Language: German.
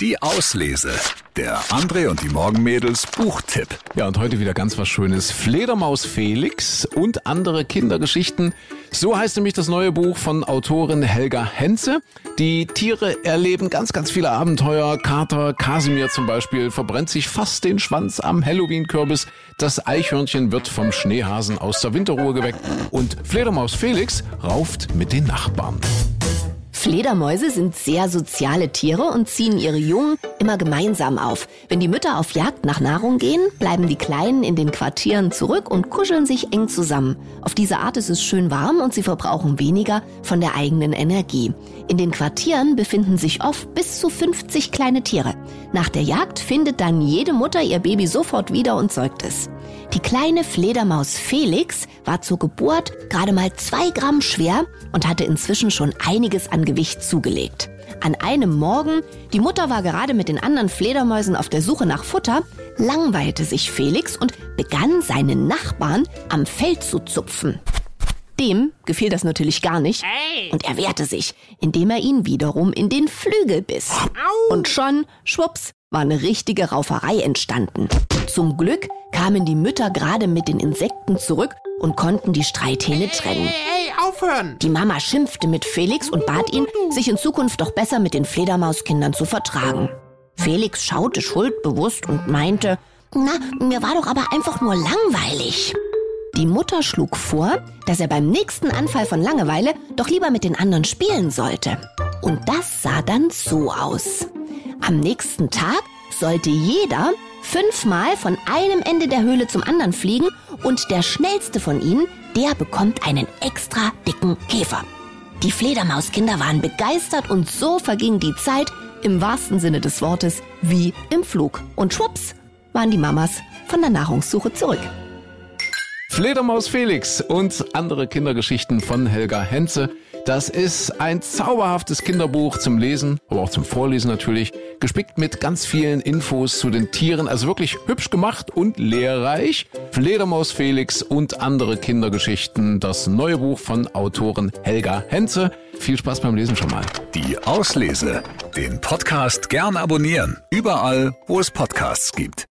Die Auslese. Der André und die Morgenmädels Buchtipp. Ja, und heute wieder ganz was Schönes. Fledermaus Felix und andere Kindergeschichten. So heißt nämlich das neue Buch von Autorin Helga Henze. Die Tiere erleben ganz, ganz viele Abenteuer. Kater Kasimir zum Beispiel verbrennt sich fast den Schwanz am Halloween-Kürbis. Das Eichhörnchen wird vom Schneehasen aus der Winterruhe geweckt. Und Fledermaus Felix rauft mit den Nachbarn. Fledermäuse sind sehr soziale Tiere und ziehen ihre Jungen immer gemeinsam auf. Wenn die Mütter auf Jagd nach Nahrung gehen, bleiben die Kleinen in den Quartieren zurück und kuscheln sich eng zusammen. Auf diese Art ist es schön warm und sie verbrauchen weniger von der eigenen Energie. In den Quartieren befinden sich oft bis zu 50 kleine Tiere. Nach der Jagd findet dann jede Mutter ihr Baby sofort wieder und säugt es. Die kleine Fledermaus Felix war zur Geburt gerade mal zwei Gramm schwer und hatte inzwischen schon einiges an Gewicht zugelegt. An einem Morgen, die Mutter war gerade mit den anderen Fledermäusen auf der Suche nach Futter, langweilte sich Felix und begann seinen Nachbarn am Fell zu zupfen. Dem gefiel das natürlich gar nicht und er wehrte sich, indem er ihn wiederum in den Flügel biss. Und schon, schwupps, war eine richtige Rauferei entstanden. Zum Glück kamen die Mütter gerade mit den Insekten zurück und konnten die Streithähne trennen. Ey, ey, aufhören! Die Mama schimpfte mit Felix und bat ihn, sich in Zukunft doch besser mit den Fledermauskindern zu vertragen. Felix schaute schuldbewusst und meinte, na, mir war doch aber einfach nur langweilig. Die Mutter schlug vor, dass er beim nächsten Anfall von Langeweile doch lieber mit den anderen spielen sollte. Und das sah dann so aus. Am nächsten Tag sollte jeder fünfmal von einem Ende der Höhle zum anderen fliegen und der schnellste von ihnen, der bekommt einen extra dicken Käfer. Die Fledermauskinder waren begeistert und so verging die Zeit im wahrsten Sinne des Wortes wie im Flug. Und schwupps waren die Mamas von der Nahrungssuche zurück. Fledermaus Felix und andere Kindergeschichten von Helga Henze. Das ist ein zauberhaftes Kinderbuch zum Lesen, aber auch zum Vorlesen natürlich, gespickt mit ganz vielen Infos zu den Tieren, also wirklich hübsch gemacht und lehrreich. Fledermaus Felix und andere Kindergeschichten, das neue Buch von Autorin Helga Henze. Viel Spaß beim Lesen schon mal. Die Auslese. Den Podcast gern abonnieren. Überall, wo es Podcasts gibt.